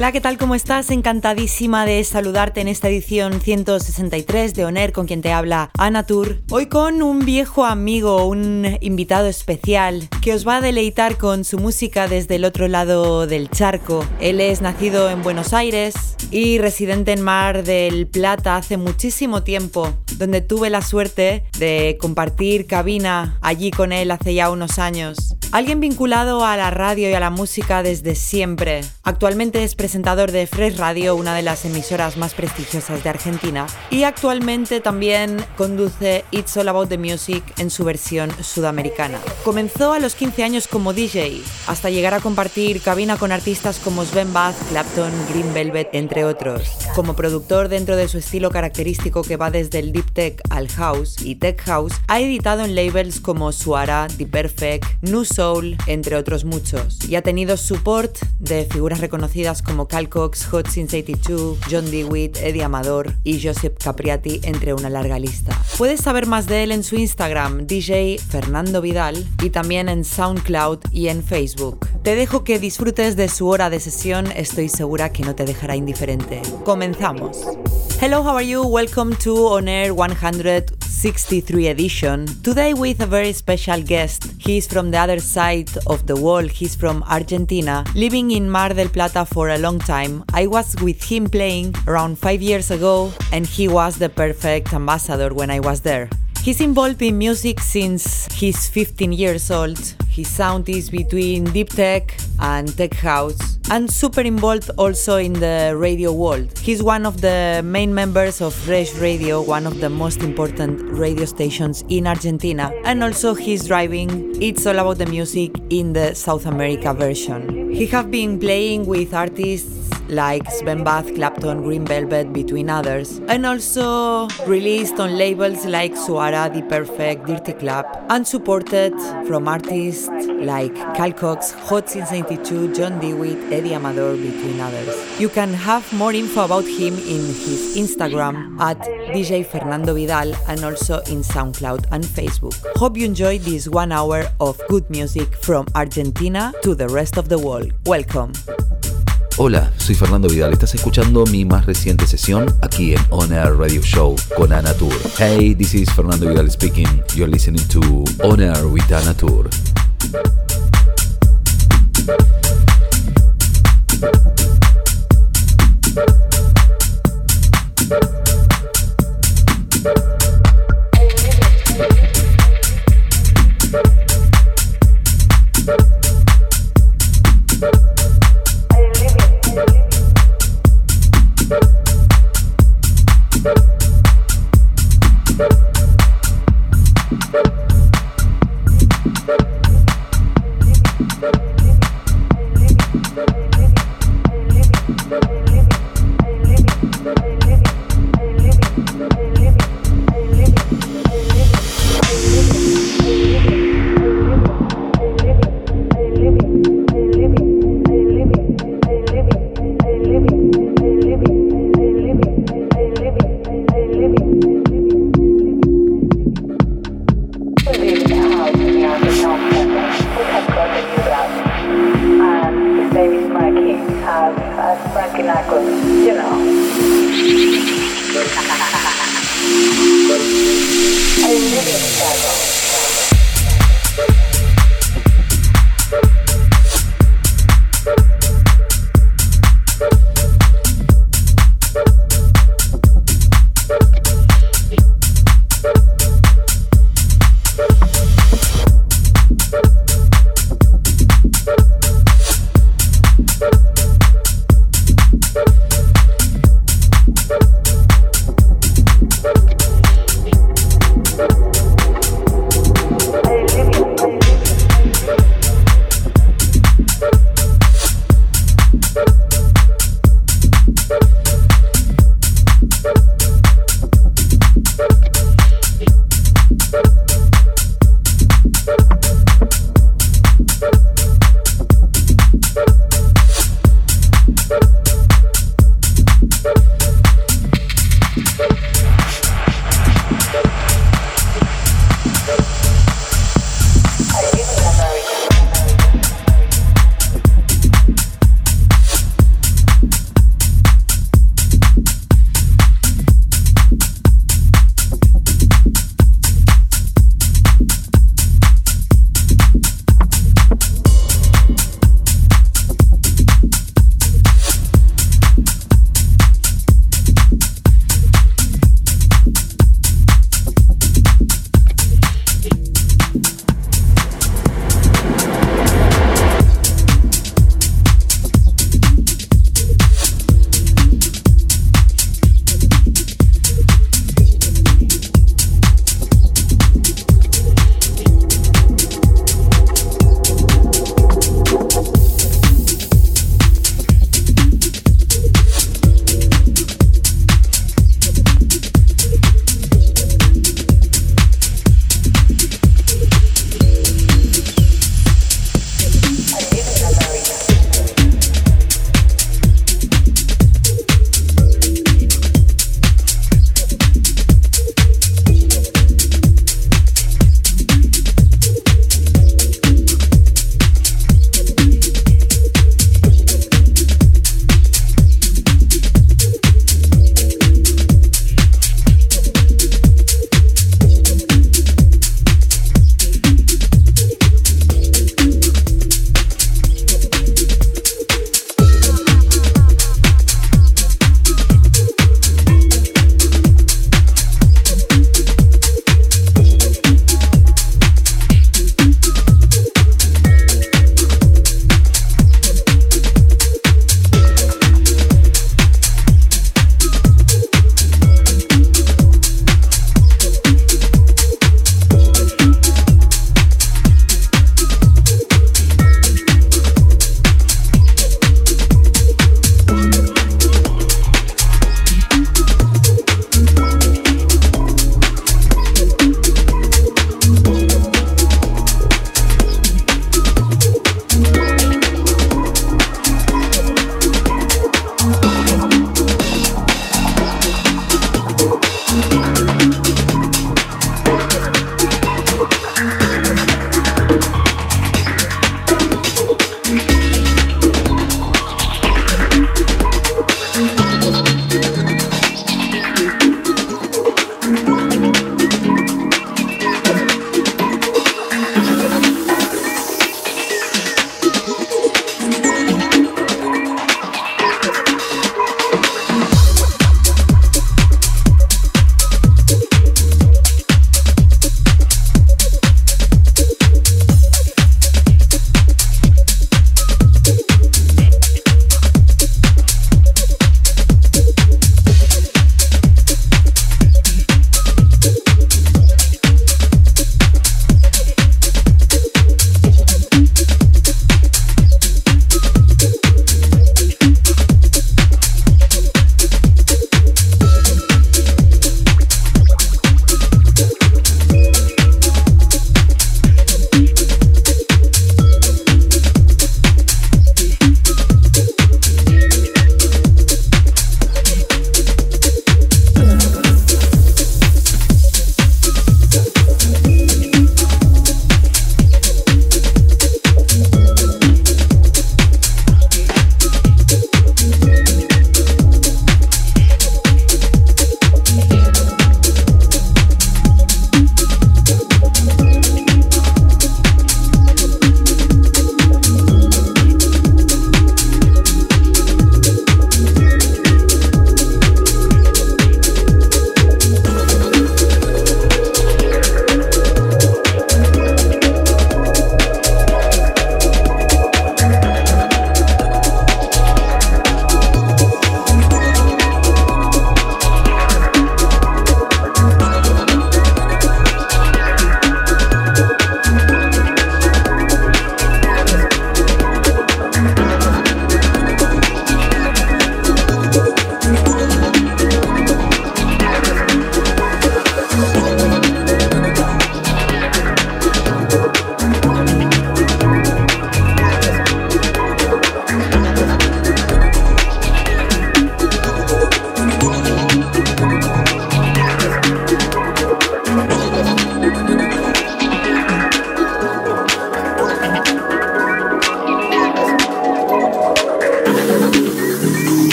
Hola, ¿qué tal? ¿Cómo estás? Encantadísima de saludarte en esta edición 163 de Oner con quien te habla Ana Tour. Hoy con un viejo amigo, un invitado especial que os va a deleitar con su música desde el otro lado del charco. Él es nacido en Buenos Aires y residente en Mar del Plata hace muchísimo tiempo, donde tuve la suerte de compartir cabina allí con él hace ya unos años. Alguien vinculado a la radio y a la música desde siempre. Actualmente es presentador de Fresh Radio, una de las emisoras más prestigiosas de Argentina, y actualmente también conduce It's All About the Music en su versión sudamericana. Comenzó a los 15 años como DJ, hasta llegar a compartir cabina con artistas como Sven Bath, Clapton, Green Velvet, entre otros. Como productor dentro de su estilo característico que va desde el deep tech al house y tech house, ha editado en labels como Suara, The Perfect, New Entre otros muchos, y ha tenido support de figuras reconocidas como Cal Cox, Hot Since 82, John DeWitt, Eddie Amador y Joseph Capriati, entre una larga lista. Puedes saber más de él en su Instagram, DJ Fernando Vidal, y también en SoundCloud y en Facebook. Te dejo que disfrutes de su hora de sesión, estoy segura que no te dejará indiferente. Comenzamos. Hello, how are you? Welcome to On Air 163 edition. Today with a very special guest. He's from the other side of the world. He's from Argentina, living in Mar del Plata for a long time. I was with him playing around 5 years ago and he was the perfect ambassador when I was there. He's involved in music since he's 15 years old. His sound is between deep tech and tech house, and super involved also in the radio world. He's one of the main members of Fresh Radio, one of the most important radio stations in Argentina, and also he's driving It's All About the Music in the South America version. He have been playing with artists like Sven Bath, Clapton, Green Velvet, between others, and also released on labels like Suara, The Perfect, Dirty Club, and supported from artists like Cal Cox, Hot Since 92, John DeWitt, Eddie Amador, between others. You can have more info about him in his Instagram at DJ Fernando Vidal and also in SoundCloud and Facebook. Hope you enjoyed this one hour of good music from Argentina to the rest of the world. Welcome. Hola, soy Fernando Vidal. Estás escuchando mi más reciente sesión aquí en On Air Radio Show con Ana Tour. Hey, this is Fernando Vidal speaking. You're listening to On Air with Ana Tour.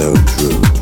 so true.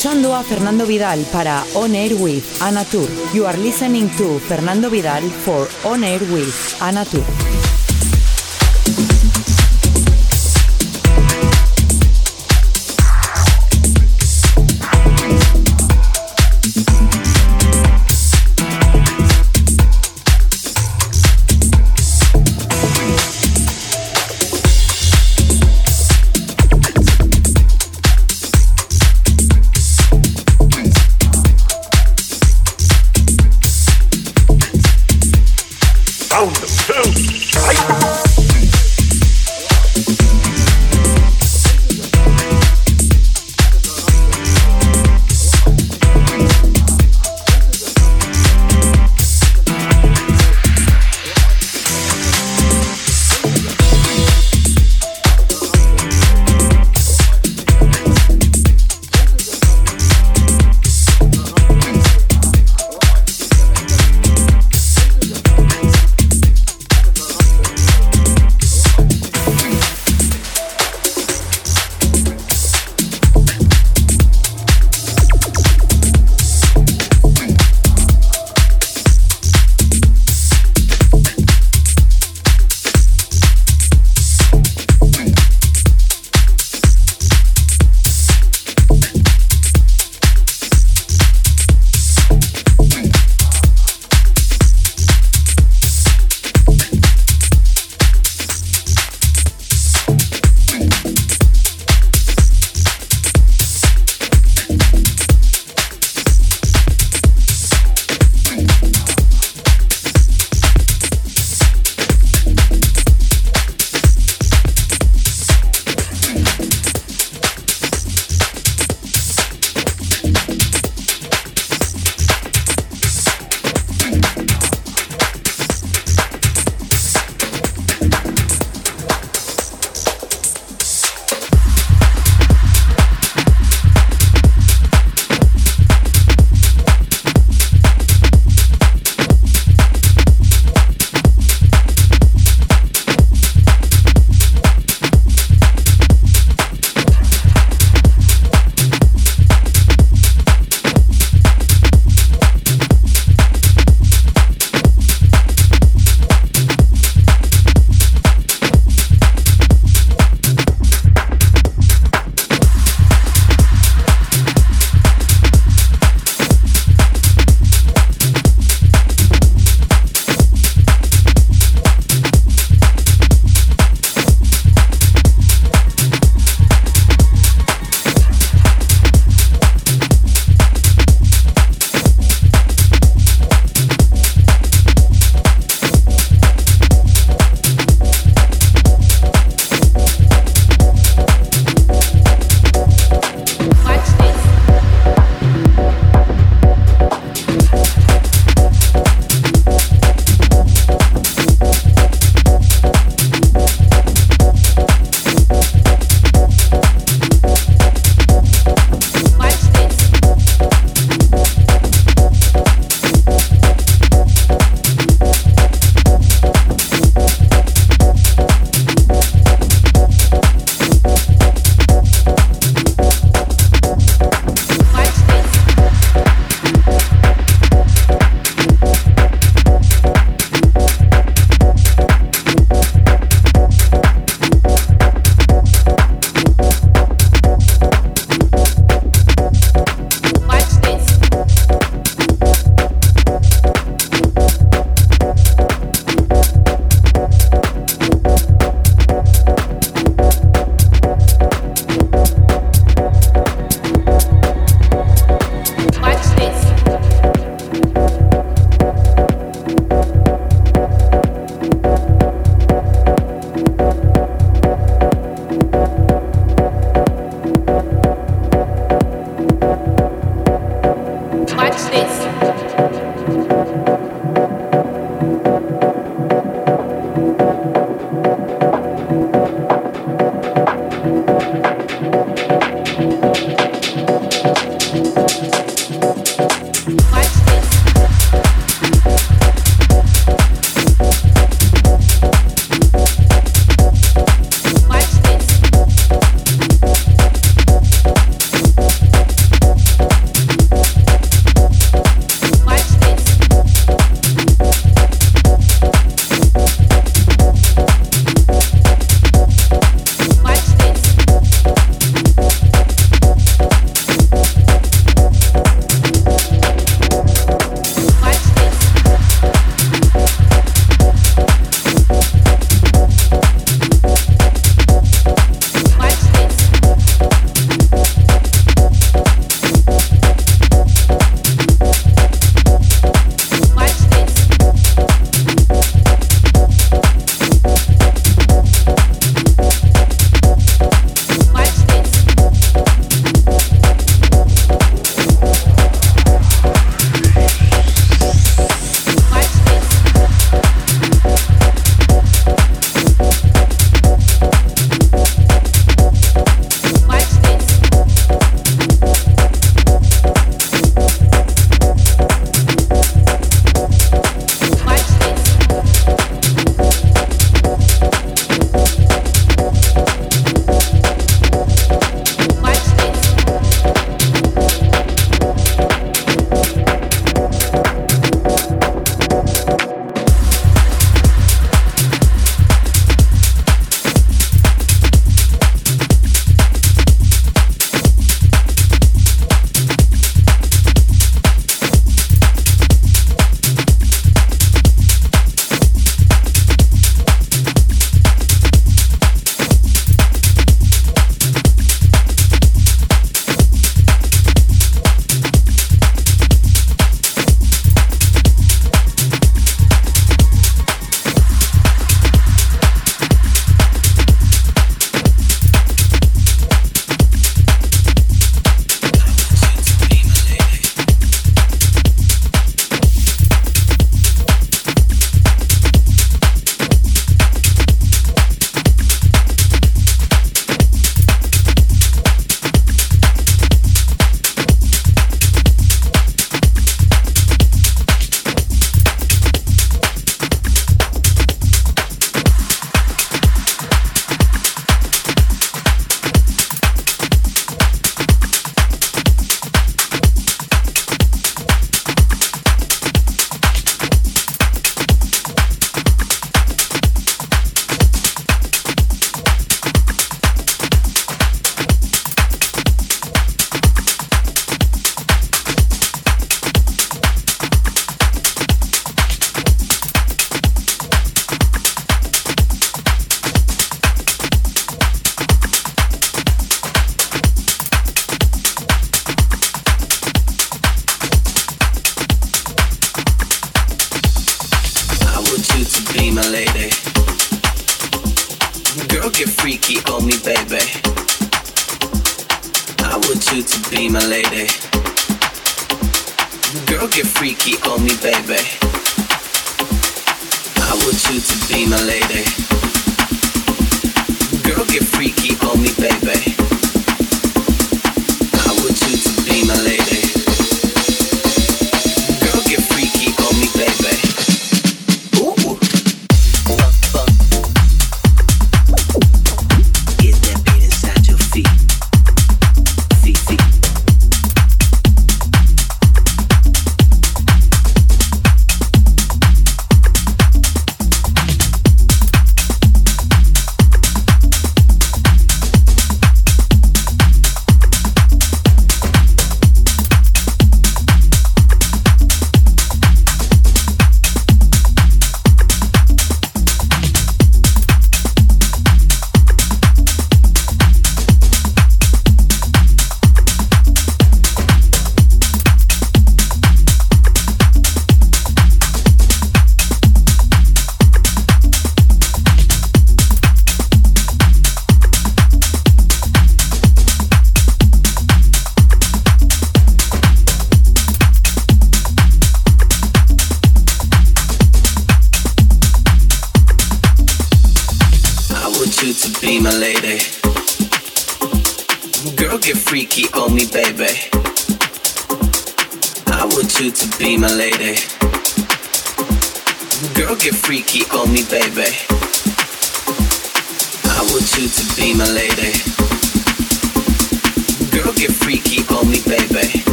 Escuchando a Fernando Vidal para On Air with Anna Tour. You are listening to Fernando Vidal for On Air with Anna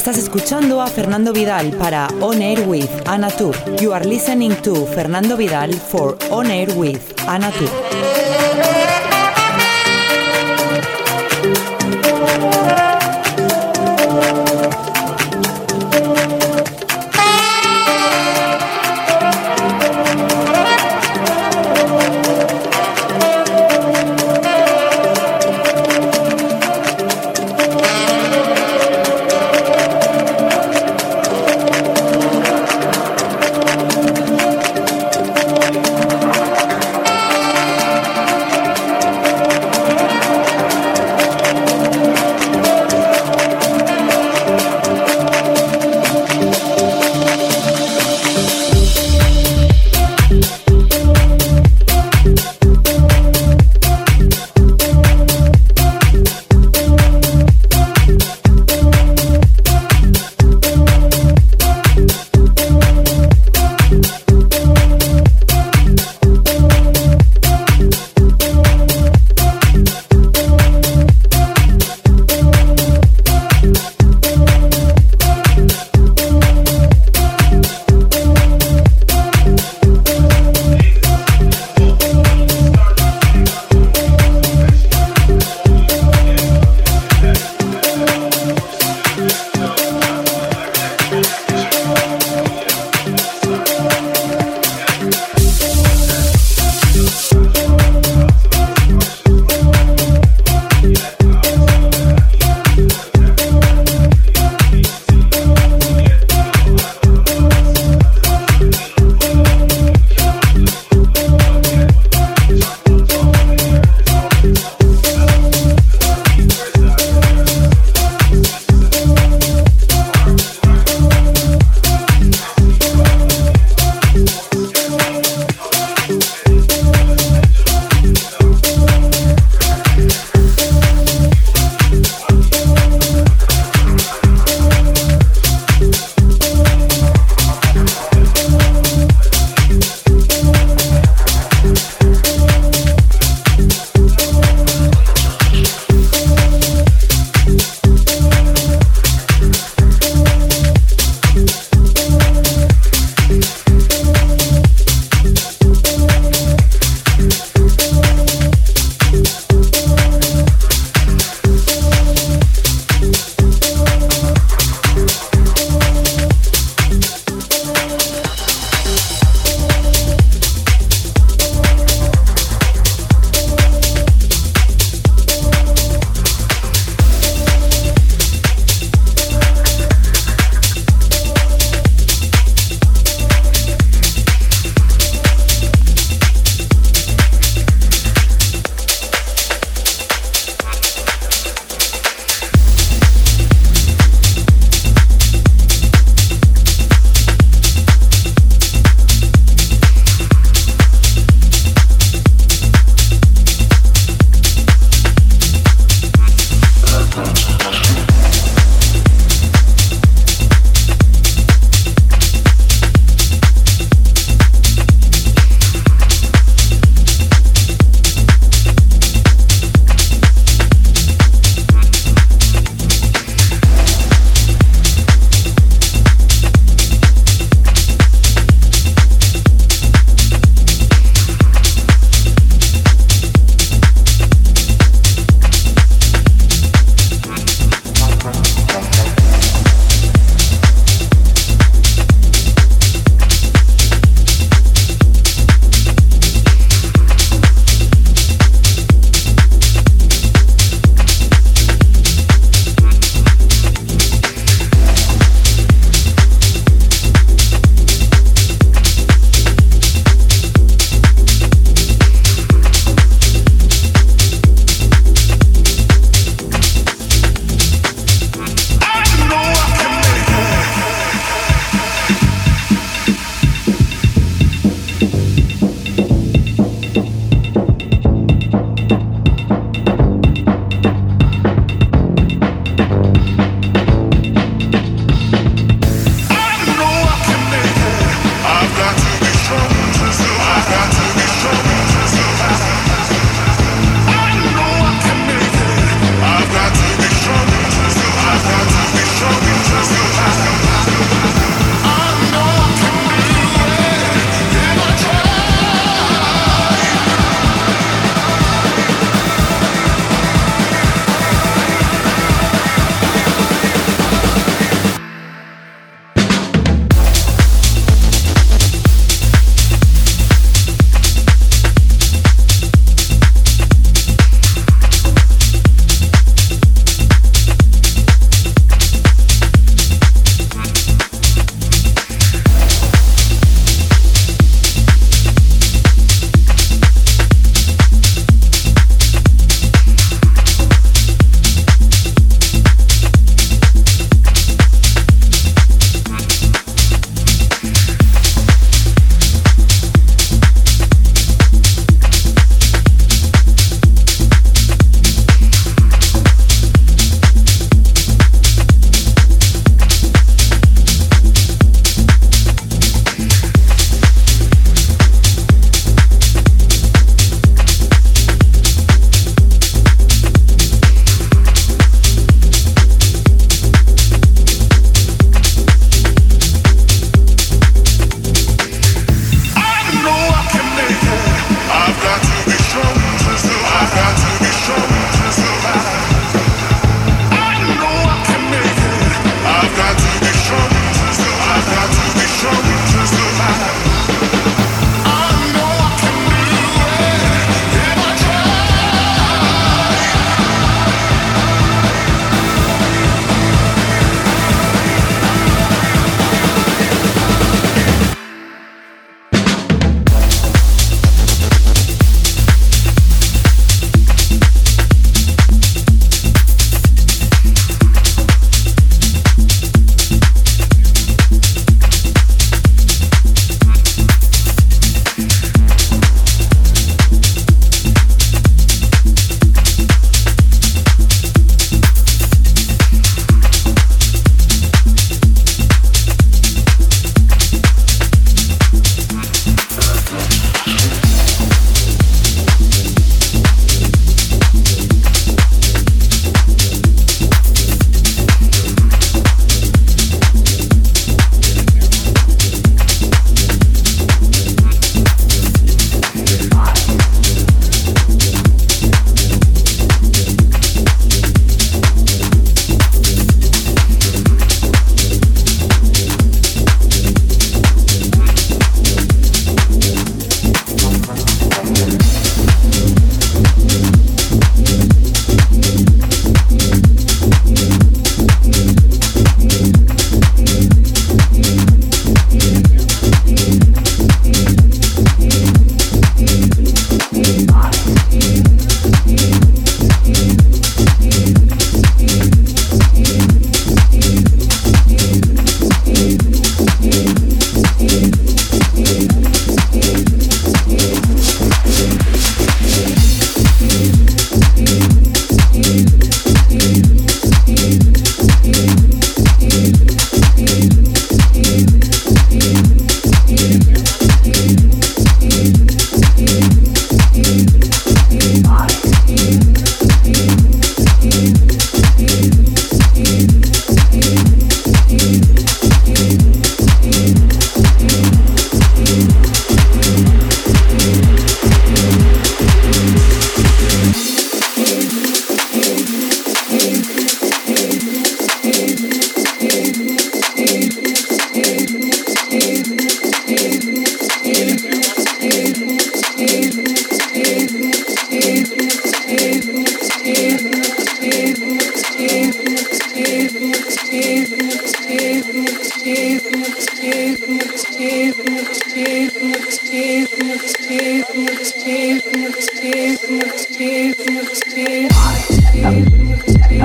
Estás escuchando a Fernando Vidal para On Air with Tour. You are listening to Fernando Vidal for On Air with Tour.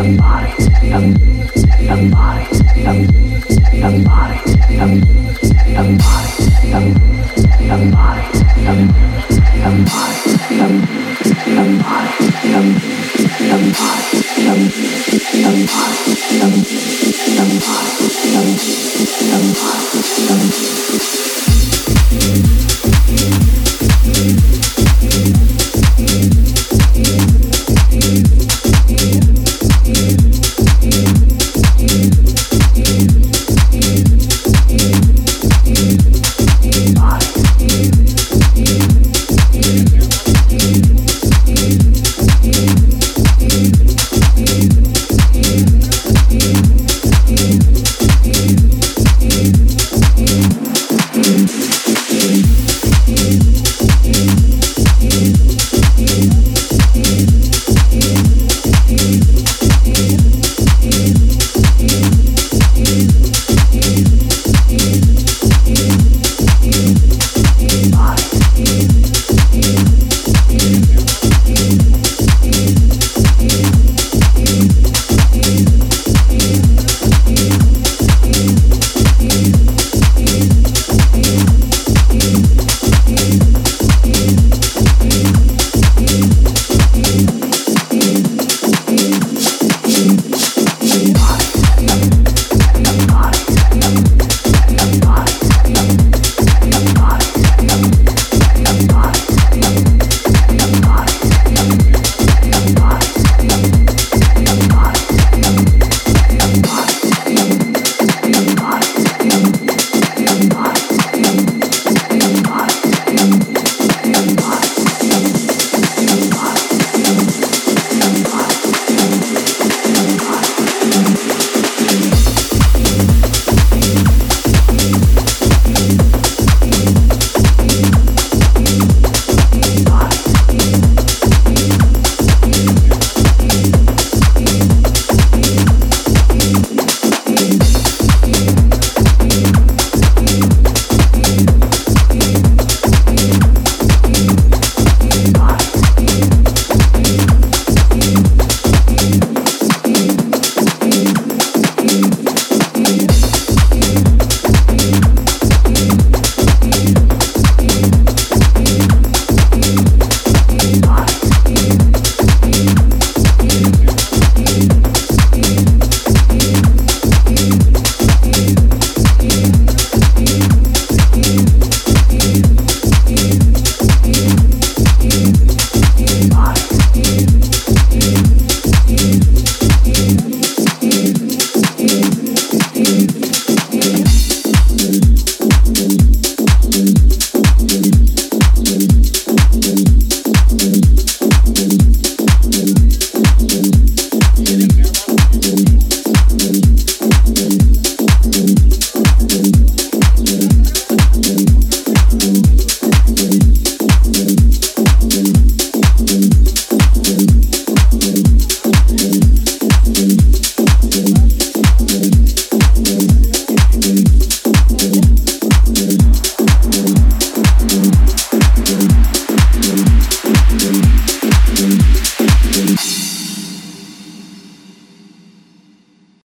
the body, the body, the body, the body, body.